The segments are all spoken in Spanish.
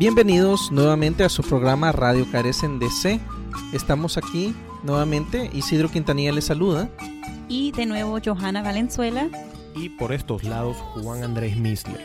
Bienvenidos nuevamente a su programa Radio Carecen DC. Estamos aquí nuevamente. Isidro Quintanilla les saluda. Y de nuevo Johanna Valenzuela. Y por estos lados Juan Andrés Misle.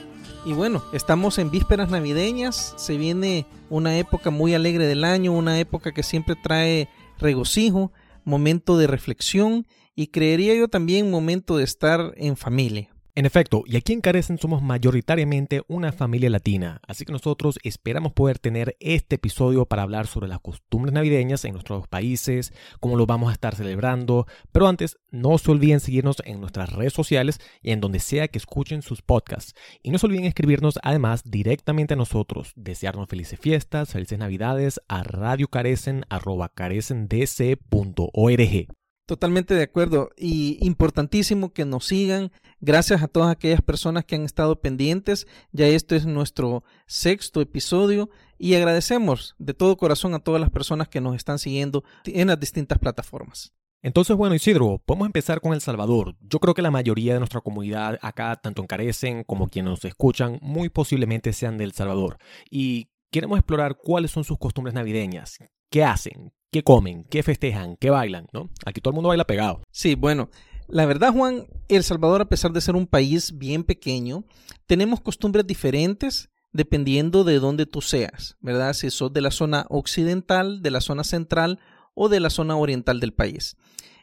Y bueno, estamos en vísperas navideñas. Se viene una época muy alegre del año, una época que siempre trae regocijo, momento de reflexión y creería yo también momento de estar en familia. En efecto, y aquí en Carecen somos mayoritariamente una familia latina, así que nosotros esperamos poder tener este episodio para hablar sobre las costumbres navideñas en nuestros países, cómo lo vamos a estar celebrando, pero antes no se olviden seguirnos en nuestras redes sociales y en donde sea que escuchen sus podcasts. Y no se olviden escribirnos además directamente a nosotros, desearnos felices fiestas, felices navidades a radiocarecen.org. Totalmente de acuerdo y importantísimo que nos sigan. Gracias a todas aquellas personas que han estado pendientes. Ya esto es nuestro sexto episodio y agradecemos de todo corazón a todas las personas que nos están siguiendo en las distintas plataformas. Entonces, bueno, Isidro, podemos empezar con El Salvador. Yo creo que la mayoría de nuestra comunidad acá, tanto en Carecen como quienes nos escuchan, muy posiblemente sean de El Salvador. Y queremos explorar cuáles son sus costumbres navideñas. ¿Qué hacen? Qué comen, qué festejan, qué bailan, ¿no? Aquí todo el mundo baila pegado. Sí, bueno, la verdad, Juan, El Salvador, a pesar de ser un país bien pequeño, tenemos costumbres diferentes dependiendo de dónde tú seas, ¿verdad? Si sos de la zona occidental, de la zona central o de la zona oriental del país.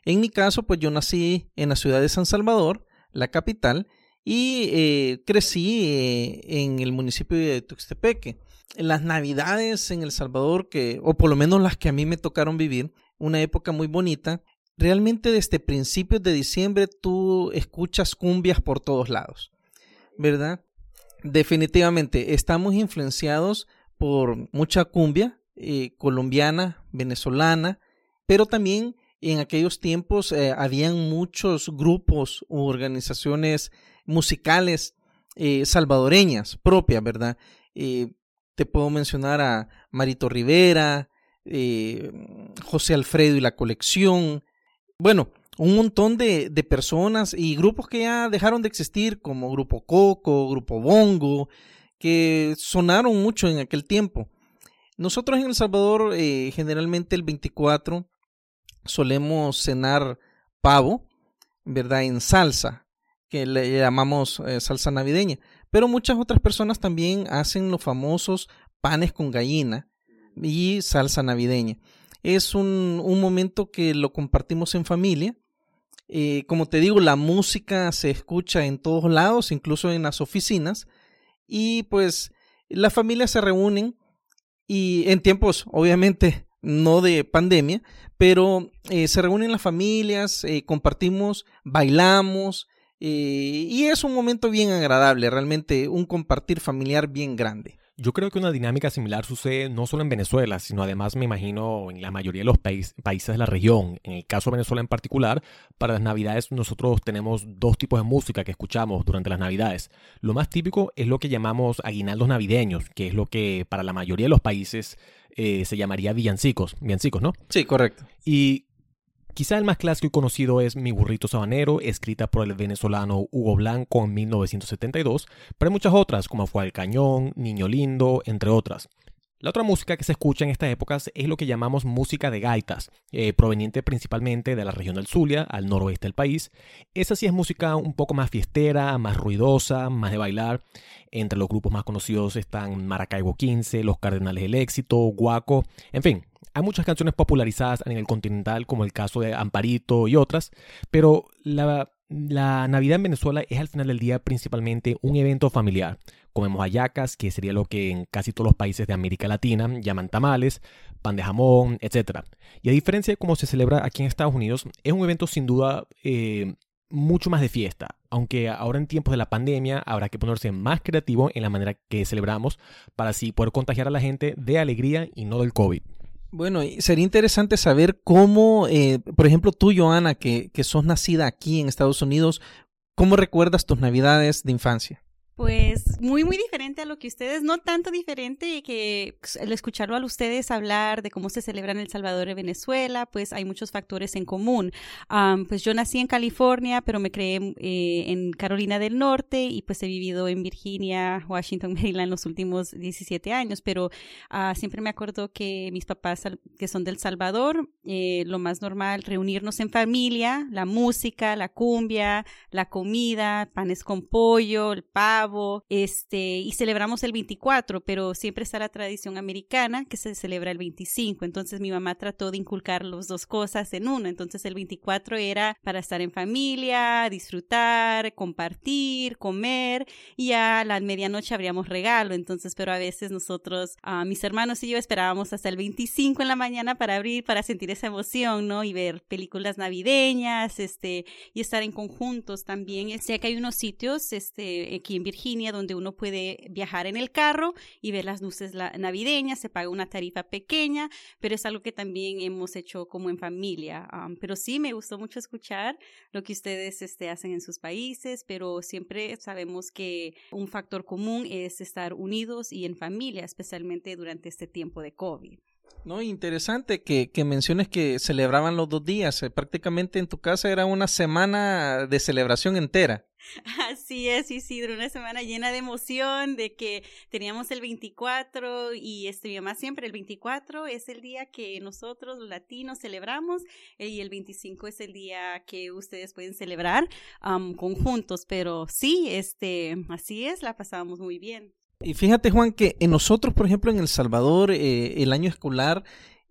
En mi caso, pues yo nací en la ciudad de San Salvador, la capital, y eh, crecí eh, en el municipio de Tuxtepeque las navidades en El Salvador, que, o por lo menos las que a mí me tocaron vivir, una época muy bonita, realmente desde principios de diciembre tú escuchas cumbias por todos lados, ¿verdad? Definitivamente, estamos influenciados por mucha cumbia eh, colombiana, venezolana, pero también en aquellos tiempos habían muchos grupos u organizaciones musicales eh, salvadoreñas propias, ¿verdad? Te puedo mencionar a Marito Rivera, eh, José Alfredo y la colección. Bueno, un montón de, de, personas y grupos que ya dejaron de existir, como Grupo Coco, Grupo Bongo, que sonaron mucho en aquel tiempo. Nosotros en El Salvador, eh, generalmente el 24, solemos cenar pavo, ¿verdad? En salsa, que le llamamos eh, salsa navideña. Pero muchas otras personas también hacen los famosos panes con gallina y salsa navideña. Es un, un momento que lo compartimos en familia. Eh, como te digo, la música se escucha en todos lados, incluso en las oficinas. Y pues las familias se reúnen y en tiempos, obviamente, no de pandemia, pero eh, se reúnen las familias, compartimos, bailamos, eh, y es un momento bien agradable, realmente un compartir familiar bien grande. Yo creo que una dinámica similar sucede no solo en Venezuela, sino además me imagino en la mayoría de los países de la región. En el caso de Venezuela en particular, para las navidades nosotros tenemos dos tipos de música que escuchamos durante las navidades. Lo más típico es lo que llamamos aguinaldos navideños, que es lo que para la mayoría de los países eh, se llamaría villancicos. Villancicos, ¿no? Sí, correcto. Y Quizá el más clásico y conocido es Mi burrito sabanero, escrita por el venezolano Hugo Blanco en 1972, pero hay muchas otras, como Fue al Cañón, Niño Lindo, entre otras. La otra música que se escucha en estas épocas es lo que llamamos música de gaitas, eh, proveniente principalmente de la región del Zulia, al noroeste del país. Esa sí es música un poco más fiestera, más ruidosa, más de bailar. Entre los grupos más conocidos están Maracaibo 15, Los Cardenales del Éxito, Guaco, en fin, hay muchas canciones popularizadas a nivel continental, como el caso de Amparito y otras, pero la, Navidad en Venezuela es al final del día principalmente un evento familiar. Comemos hallacas, que sería lo que en casi todos los países de América Latina llaman tamales, pan de jamón, etc. Y a diferencia de cómo se celebra aquí en Estados Unidos, es un evento sin duda eh, mucho más de fiesta, aunque ahora en tiempos de la pandemia habrá que ponerse más creativo en la manera que celebramos para así poder contagiar a la gente de alegría y no del COVID. Bueno, sería interesante saber cómo, eh, por ejemplo, tú, Joana, que, que sos nacida aquí en Estados Unidos, ¿cómo recuerdas tus navidades de infancia? Pues muy, muy diferente a lo que ustedes, no tanto diferente que el escucharlo a ustedes hablar de cómo se celebra en El Salvador y Venezuela, pues hay muchos factores en común. pues yo nací en California, pero me creé eh, en Carolina del Norte y pues he vivido en Virginia, Washington, Maryland los últimos 17 años, pero uh, siempre me acuerdo que mis papás que son del Salvador, eh, lo más normal, reunirnos en familia, la música, la cumbia, la comida, panes con pollo, el pavo, este, y celebramos el 24, pero siempre está la tradición americana que se celebra el 25. Entonces mi mamá trató de inculcar las dos cosas en uno. Entonces el 24 era para estar en familia, disfrutar, compartir, comer, y a la medianoche habríamos regalo. Entonces, pero a veces nosotros, a mis hermanos y yo esperábamos hasta el 25 en la mañana para abrir, para sentir esa emoción, ¿no? Y ver películas navideñas, este, y estar en conjuntos también. Sé que hay unos sitios, este, aquí en Virginia, donde uno puede viajar en el carro y ver las luces navideñas, se paga una tarifa pequeña, pero es algo que también hemos hecho como en familia. pero sí, me gustó mucho escuchar lo que ustedes este, hacen en sus países, pero siempre sabemos que un factor común es estar unidos y en familia, especialmente durante este tiempo de COVID. No, interesante que, que, menciones que celebraban los dos días. Eh, prácticamente en tu casa era una semana de celebración entera. Así es, Isidro, una semana llena de emoción, de que teníamos el 24 y este, mi mamá siempre, el 24 es el día que nosotros los latinos celebramos eh, y el 25 es el día que ustedes pueden celebrar conjuntos, pero sí, este, así es, la pasábamos muy bien. Y fíjate, Juan, que en nosotros, por ejemplo, en El Salvador, eh, el año escolar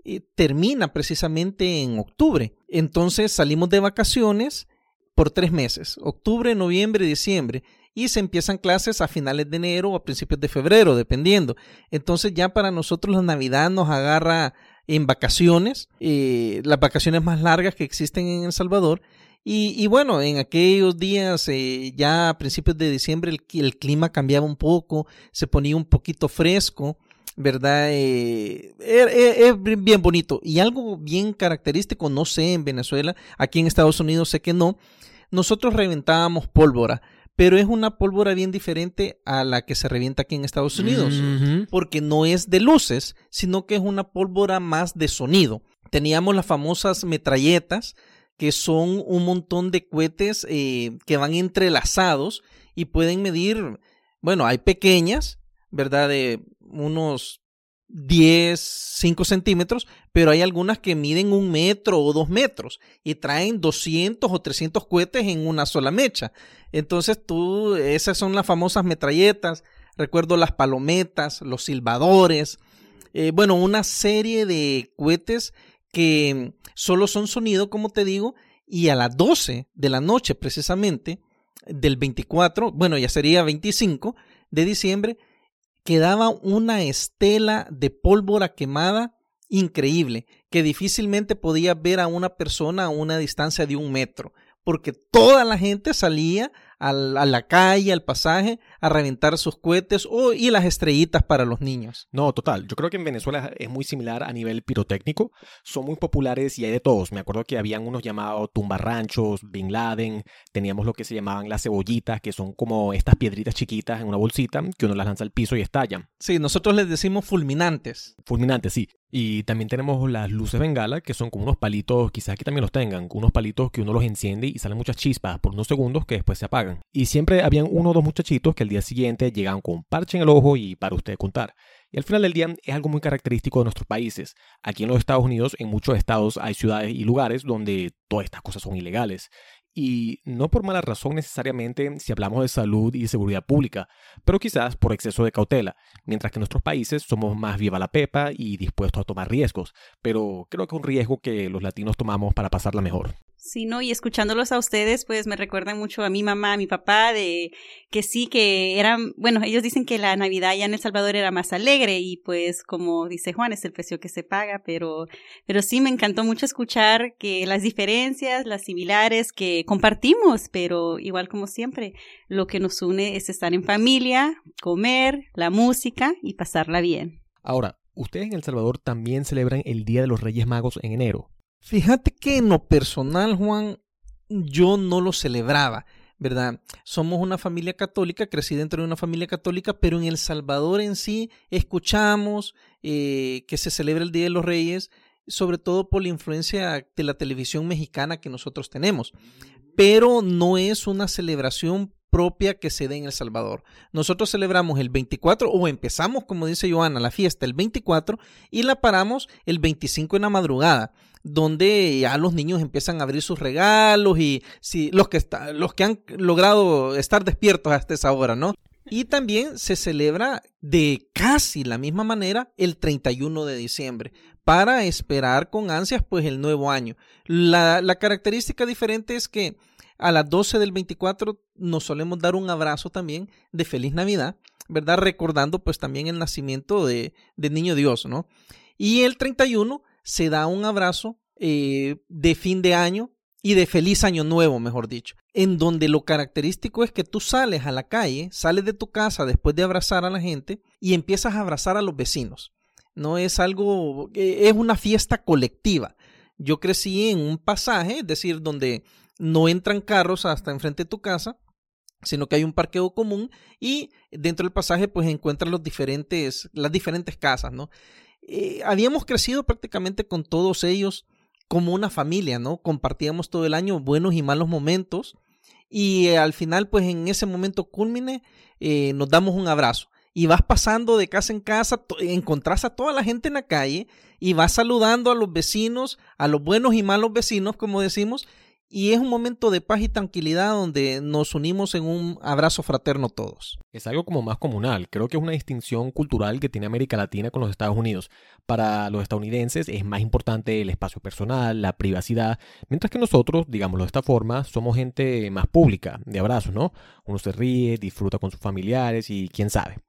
eh, termina precisamente en octubre. Entonces salimos de vacaciones por tres meses, octubre, noviembre, diciembre, y se empiezan clases a finales de enero o a principios de febrero, dependiendo. Entonces ya para nosotros la Navidad nos agarra en vacaciones, eh, las vacaciones más largas que existen en El Salvador. Y, bueno, en aquellos días, eh, ya a principios de diciembre, el, clima cambiaba un poco, se ponía un poquito fresco, ¿verdad? Eh, es bien bonito. Y algo bien característico, no sé en Venezuela, aquí en Estados Unidos sé que no, nosotros reventábamos pólvora, pero es una pólvora bien diferente a la que se revienta aquí en Estados Unidos, porque no es de luces, sino que es una pólvora más de sonido. Teníamos las famosas metralletas, que son un montón de cohetes eh, que van entrelazados y pueden medir, bueno, hay pequeñas, ¿verdad? De unos 10, 5 centímetros, pero hay algunas que miden un metro o dos metros y traen 200 o 300 cohetes en una sola mecha. Entonces tú, esas son las famosas metralletas, recuerdo las palometas, los silbadores, eh, bueno, una serie de cohetes que solo son sonido, como te digo, y a las 12 de la noche precisamente, del 24, bueno, ya sería 25 de diciembre, quedaba una estela de pólvora quemada increíble, que difícilmente podía ver a una persona a una distancia de un metro, porque toda la gente salía a la calle, al pasaje, a reventar sus cohetes o, y las estrellitas para los niños. No, total. Yo creo que en Venezuela es muy similar a nivel pirotécnico. Son muy populares y hay de todos. Me acuerdo que habían unos llamados tumbarranchos, Bin Laden, teníamos lo que se llamaban las cebollitas, que son como estas piedritas chiquitas en una bolsita que uno las lanza al piso y estallan. Sí, nosotros les decimos fulminantes. Fulminantes, sí. Y también tenemos las luces bengala, que son como unos palitos, quizás aquí también los tengan, unos palitos que uno los enciende y salen muchas chispas por unos segundos que después se apagan. Y siempre habían uno o dos muchachitos que al día siguiente llegaban con parche en el ojo y para usted contar. Y al final del día es algo muy característico de nuestros países. Aquí en los Estados Unidos, en muchos estados hay ciudades y lugares donde todas estas cosas son ilegales y no por mala razón necesariamente si hablamos de salud y seguridad pública, pero quizás por exceso de cautela, mientras que en nuestros países somos más viva la pepa y dispuestos a tomar riesgos, pero creo que un riesgo que los latinos tomamos para pasarla mejor. Sí, ¿no? Y escuchándolos a ustedes, pues me recuerdan mucho a mi mamá, a mi papá, de que sí, que eran, bueno, ellos dicen que la Navidad allá en El Salvador era más alegre y pues como dice Juan, es el precio que se paga, pero, pero sí me encantó mucho escuchar que las diferencias, las similares que compartimos, pero igual como siempre, lo que nos une es estar en familia, comer, la música y pasarla bien. Ahora, ustedes en El Salvador también celebran el Día de los Reyes Magos en enero. Fíjate que en lo personal, Juan, yo no lo celebraba. ¿verdad? Somos una familia católica, crecí dentro de una familia católica, pero en El Salvador en sí escuchamos eh, que se celebra el Día de los Reyes, sobre todo por la influencia de la televisión mexicana que nosotros tenemos. Pero no es una celebración propia que se dé en El Salvador. Nosotros celebramos el 24 o empezamos, como dice Joana, la fiesta el 24 y la paramos el 25 en la madrugada, donde ya los niños empiezan a abrir sus regalos y si los que los que han logrado estar despiertos hasta esa hora, ¿no? Y también se celebra de casi la misma manera el 31 de diciembre para esperar con ansias pues el nuevo año. La característica diferente es que a las 12 del 24 nos solemos dar un abrazo también de feliz Navidad, ¿verdad? Recordando pues también el nacimiento de, Niño Dios, ¿no? Y el 31 se da un abrazo eh, de fin de año y de feliz año nuevo, mejor dicho, en donde lo característico es que tú sales a la calle, sales de tu casa después de abrazar a la gente y empiezas a abrazar a los vecinos. No es algo, eh, es una fiesta colectiva. Yo crecí en un pasaje, es decir, donde no entran carros hasta enfrente de tu casa, sino que hay un parqueo común y dentro del pasaje pues encuentras los diferentes, las diferentes casas, ¿no? Eh, habíamos crecido prácticamente con todos ellos como una familia, ¿no? Compartíamos todo el año buenos y malos momentos y eh, al final pues en ese momento culmine eh, nos damos un abrazo y vas pasando de casa en casa, encontrás a toda la gente en la calle y vas saludando a los vecinos, a los buenos y malos vecinos, como decimos, y es un momento de paz y tranquilidad donde nos unimos en un abrazo fraterno todos. Es algo como más comunal, creo que es una distinción cultural que tiene América Latina con los Estados Unidos. Para los estadounidenses es más importante el espacio personal, la privacidad, mientras que nosotros, digámoslo de esta forma, somos gente más pública, de abrazos, ¿no? Uno se ríe, disfruta con sus familiares y quién sabe.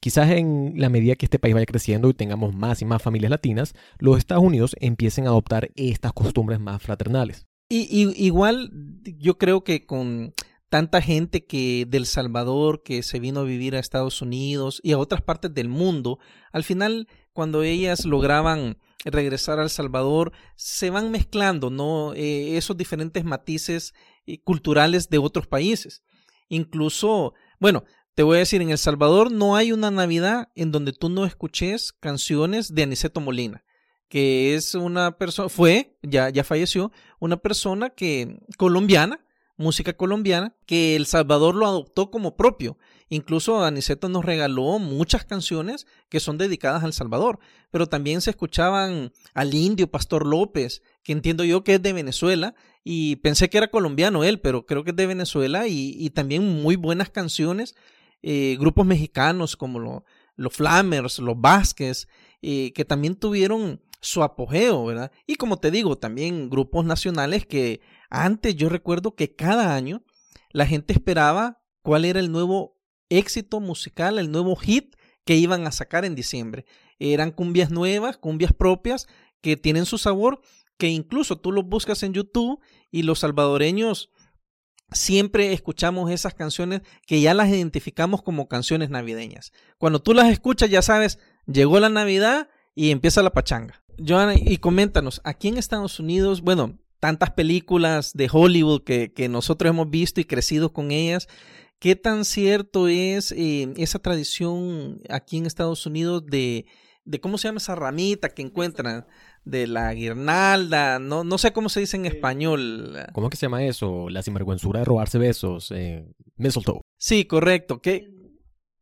Quizás en la medida que este país vaya creciendo y tengamos más y más familias latinas, los Estados Unidos empiecen a adoptar estas costumbres más fraternales. Y, igual yo creo que con tanta gente que del Salvador que se vino a vivir a Estados Unidos y a otras partes del mundo, al final cuando ellas lograban regresar al Salvador, se van mezclando, ¿no? Eh, esos diferentes matices eh, culturales de otros países. Incluso, bueno, te voy a decir, en El Salvador no hay una Navidad en donde tú no escuches canciones de Aniceto Molina que es una persona, fue, ya, ya falleció, una persona que, colombiana, música colombiana, que El Salvador lo adoptó como propio. Incluso Aniceto nos regaló muchas canciones que son dedicadas al Salvador, pero también se escuchaban al indio Pastor López, que entiendo yo que es de Venezuela, y pensé que era colombiano él, pero creo que es de Venezuela, y, también muy buenas canciones, eh, grupos mexicanos como los Flamers, los Vázquez, eh, que también tuvieron su apogeo, ¿verdad? Y como te digo, también grupos nacionales que antes yo recuerdo que cada año la gente esperaba cuál era el nuevo éxito musical, el nuevo hit que iban a sacar en diciembre. Eran cumbias nuevas, cumbias propias, que tienen su sabor, que incluso tú los buscas en YouTube y los salvadoreños siempre escuchamos esas canciones que ya las identificamos como canciones navideñas. Cuando tú las escuchas ya sabes, llegó la Navidad y empieza la pachanga. Joana, y coméntanos, aquí en Estados Unidos, bueno, tantas películas de Hollywood que, nosotros hemos visto y crecido con ellas, ¿qué tan cierto es eh, esa tradición aquí en Estados Unidos de, de, cómo se llama esa ramita que encuentran? De la guirnalda, no, no sé cómo se dice en español. ¿Cómo que se llama eso? La sinvergüenzura de robarse besos. Eh, mistletoe. Sí, correcto. que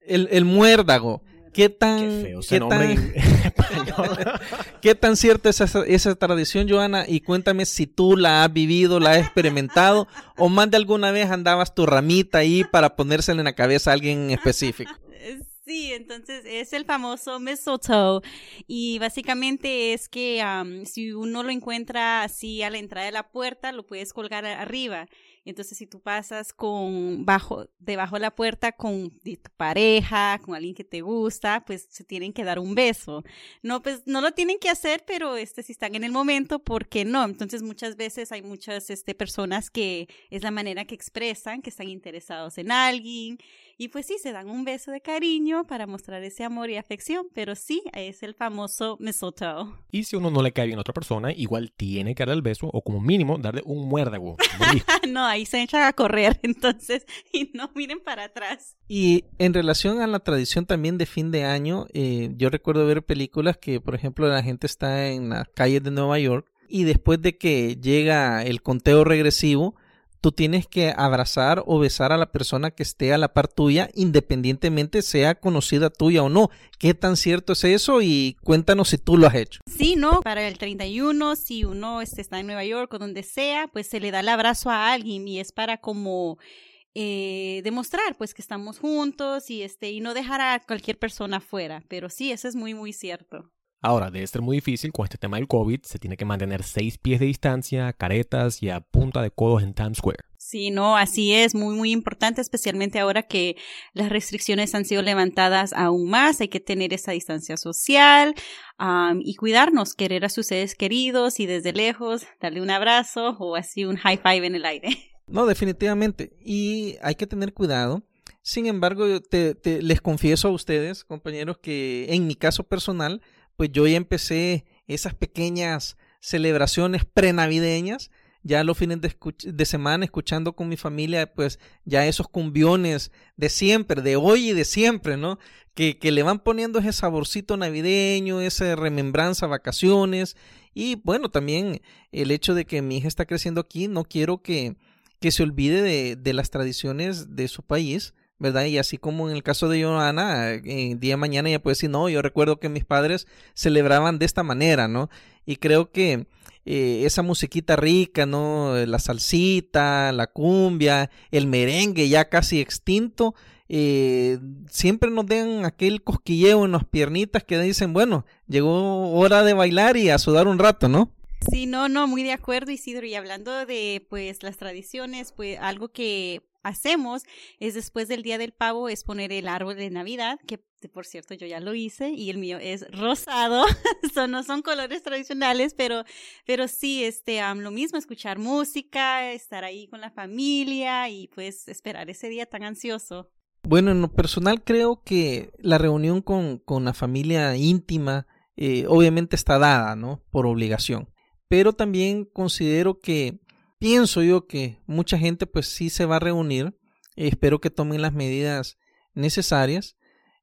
el, el muérdago. ¿Qué tan, qué, tan ¿Qué tan cierta es esa, tradición, Joana? Y cuéntame si tú la has vivido, la has experimentado, o más de alguna vez andabas tu ramita ahí para ponérsela en la cabeza a alguien específico. Sí, entonces es el famoso mistletoe y básicamente es que si uno lo encuentra así a la entrada de la puerta, lo puedes colgar arriba entonces, si tú pasas con bajo, debajo de la puerta con tu pareja, con alguien que te gusta, pues se tienen que dar un beso. No, pues no lo tienen que hacer, pero este, si están en el momento, ¿por qué no? Entonces, muchas veces hay muchas este, personas que es la manera que expresan que están interesados en alguien y pues sí, se dan un beso de cariño para mostrar ese amor y afección, pero sí, es el famoso mistletoe. Y si uno no le cae bien a otra persona, igual tiene que dar el beso o como mínimo darle un muérdago. no, ahí se echan a correr, entonces, y no miren para atrás. Y en relación a la tradición también de fin de año, eh, yo recuerdo ver películas que, por ejemplo, la gente está en las calles de Nueva York y después de que llega el conteo regresivo, tú tienes que abrazar o besar a la persona que esté a la par tuya, independientemente sea conocida tuya o no. ¿Qué tan cierto es eso? Y cuéntanos si tú lo has hecho. Sí, ¿no? Para el 31, si uno este, está en Nueva York o donde sea, pues se le da el abrazo a alguien y es para como eh, demostrar pues que estamos juntos y este y no dejar a cualquier persona fuera. Pero sí, eso es muy, muy cierto. Ahora, debe ser muy difícil con este tema del COVID. Se tiene que mantener seis pies de distancia, caretas y a punta de codos en Times Square. Sí, no, así es, muy, muy importante, especialmente ahora que las restricciones han sido levantadas aún más. Hay que tener esa distancia social y cuidarnos, querer a sus seres queridos y desde lejos darle un abrazo o así un high five en el aire. No, definitivamente. Y hay que tener cuidado. Sin embargo, les confieso a ustedes, compañeros, que en mi caso personal, pues yo ya empecé esas pequeñas celebraciones prenavideñas, ya los fines de, semana escuchando con mi familia, pues ya esos cumbiones de siempre, de hoy y de siempre, ¿no? Que, que le van poniendo ese saborcito navideño, esa remembranza, vacaciones, y bueno, también el hecho de que mi hija está creciendo aquí, no quiero que, que se olvide de, de las tradiciones de su país, ¿verdad? Y así como en el caso de Joana, eh, día de mañana ella puede decir, no, yo recuerdo que mis padres celebraban de esta manera, ¿no? Y creo que eh, esa musiquita rica, ¿no? La salsita, la cumbia, el merengue ya casi extinto, eh, siempre nos den aquel cosquilleo en las piernitas que dicen, bueno, llegó hora de bailar y a sudar un rato, ¿no? Sí, no, no, muy de acuerdo, Isidro. Y hablando de, pues, las tradiciones, pues, algo que hacemos es después del día del pavo es poner el árbol de Navidad, que por cierto yo ya lo hice y el mío es rosado, son, no son colores tradicionales, pero, pero sí, este, lo mismo, escuchar música, estar ahí con la familia y pues esperar ese día tan ansioso. Bueno, en lo personal creo que la reunión con, con la familia íntima eh, obviamente está dada, ¿no? Por obligación. Pero también considero que pienso yo que mucha gente pues sí se va a reunir. espero que tomen las medidas necesarias.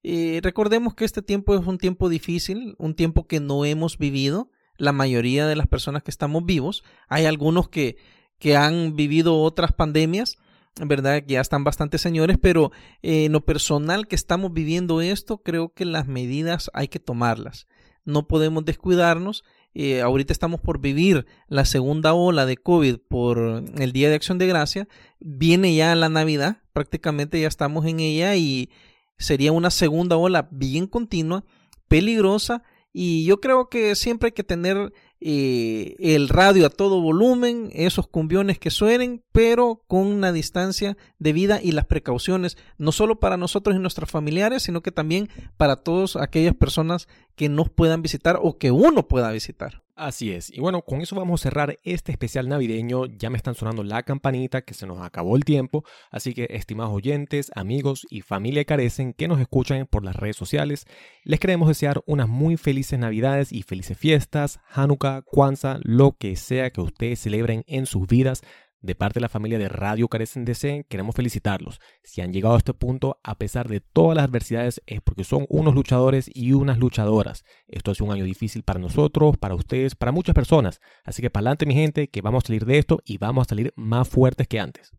Eh, recordemos que este tiempo es un tiempo difícil, un tiempo que no hemos vivido. La mayoría de las personas que estamos vivos, hay algunos que, que han vivido otras pandemias, ¿verdad? Que ya están bastante señores, pero eh, en lo personal que estamos viviendo esto, creo que las medidas hay que tomarlas. No podemos descuidarnos eh, ahorita estamos por vivir la segunda ola de COVID por el Día de Acción de Gracia, viene ya la Navidad, prácticamente ya estamos en ella y sería una segunda ola bien continua, peligrosa y yo creo que siempre hay que tener eh, el radio a todo volumen, esos cumbiones que suenen, pero con una distancia de vida y las precauciones, no solo para nosotros y nuestros familiares, sino que también para todas aquellas personas que nos puedan visitar o que uno pueda visitar. Así es. Y bueno, con eso vamos a cerrar este especial navideño. Ya me están sonando la campanita que se nos acabó el tiempo. Así que, estimados oyentes, amigos y familia carecen que nos escuchan por las redes sociales, les queremos desear unas muy felices navidades y felices fiestas, Hanukkah, Kwanzaa, lo que sea que ustedes celebren en sus vidas. De parte de la familia de Radio Carecen DC, queremos felicitarlos. Si han llegado a este punto, a pesar de todas las adversidades, es porque son unos luchadores y unas luchadoras. Esto es un año difícil para nosotros, para ustedes, para muchas personas. Así que para adelante, mi gente, que vamos a salir de esto y vamos a salir más fuertes que antes.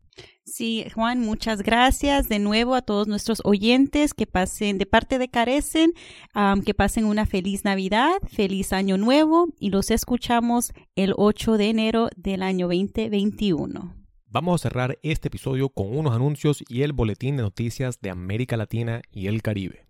Sí, Juan, muchas gracias de nuevo a todos nuestros oyentes que pasen de parte de Carecen, que pasen una feliz Navidad, feliz Año Nuevo y los escuchamos el 8 de enero del año 2021. Vamos a cerrar este episodio con unos anuncios y el boletín de noticias de América Latina y el Caribe.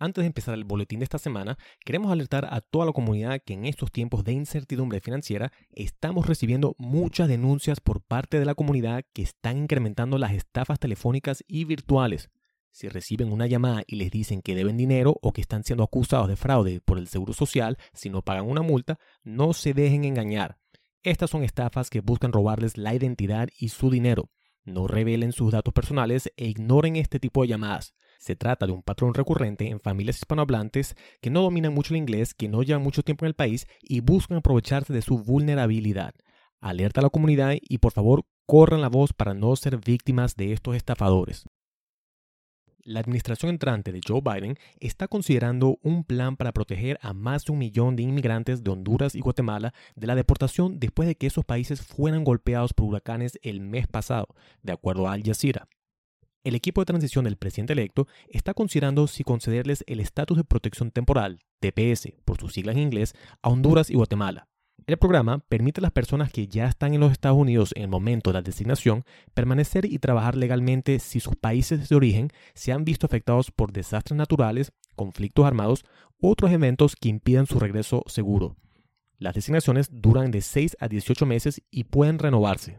Antes de empezar el boletín de esta semana, queremos alertar a toda la comunidad que en estos tiempos de incertidumbre financiera estamos recibiendo muchas denuncias por parte de la comunidad que están incrementando las estafas telefónicas y virtuales. Si reciben una llamada y les dicen que deben dinero o que están siendo acusados de fraude por el Seguro Social si no pagan una multa, no se dejen engañar. Estas son estafas que buscan robarles la identidad y su dinero. No revelen sus datos personales e ignoren este tipo de llamadas. Se trata de un patrón recurrente en familias hispanohablantes que no dominan mucho el inglés, que no llevan mucho tiempo en el país y buscan aprovecharse de su vulnerabilidad. Alerta a la comunidad y por favor corran la voz para no ser víctimas de estos estafadores. La administración entrante de Joe Biden está considerando un plan para proteger a más de un millón de inmigrantes de Honduras y Guatemala de la deportación después de que esos países fueran golpeados por huracanes el mes pasado, de acuerdo a Al Jazeera. El equipo de transición del presidente electo está considerando si concederles el estatus de protección temporal, TPS, por sus siglas en inglés, a Honduras y Guatemala. El programa permite a las personas que ya están en los Estados Unidos en el momento de la designación permanecer y trabajar legalmente si sus países de origen se han visto afectados por desastres naturales, conflictos armados u otros eventos que impidan su regreso seguro. Las designaciones duran de 6 a 18 meses y pueden renovarse.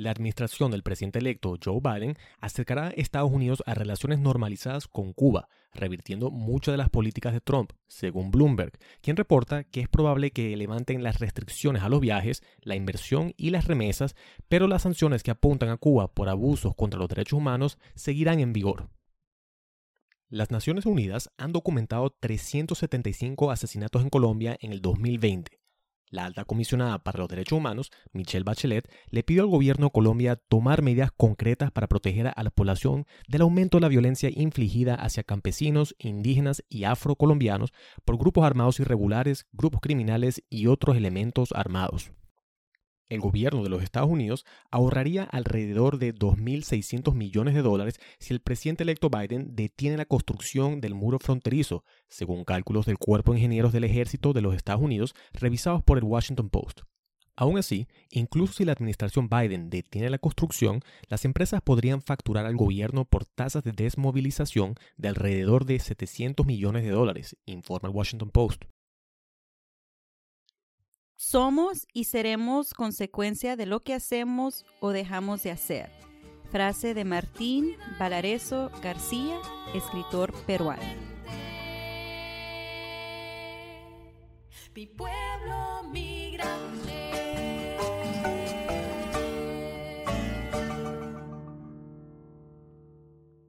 La administración del presidente electo Joe Biden acercará a Estados Unidos a relaciones normalizadas con Cuba, revirtiendo muchas de las políticas de Trump, según Bloomberg, quien reporta que es probable que levanten las restricciones a los viajes, la inversión y las remesas, pero las sanciones que apuntan a Cuba por abusos contra los derechos humanos seguirán en vigor. Las Naciones Unidas han documentado 375 asesinatos en Colombia en el 2020, la alta comisionada para los derechos humanos, Michelle Bachelet, le pidió al gobierno de Colombia tomar medidas concretas para proteger a la población del aumento de la violencia infligida hacia campesinos, indígenas y afrocolombianos por grupos armados irregulares, grupos criminales y otros elementos armados el gobierno de los Estados Unidos ahorraría alrededor de 2.600 millones de dólares si el presidente electo Biden detiene la construcción del muro fronterizo, según cálculos del Cuerpo de Ingenieros del Ejército de los Estados Unidos revisados por el Washington Post. Aún así, incluso si la administración Biden detiene la construcción, las empresas podrían facturar al gobierno por tasas de desmovilización de alrededor de 700 millones de dólares, informa el Washington Post. Somos y seremos consecuencia de lo que hacemos o dejamos de hacer. Frase de Martín Valareso García, escritor peruano. Mi pueblo,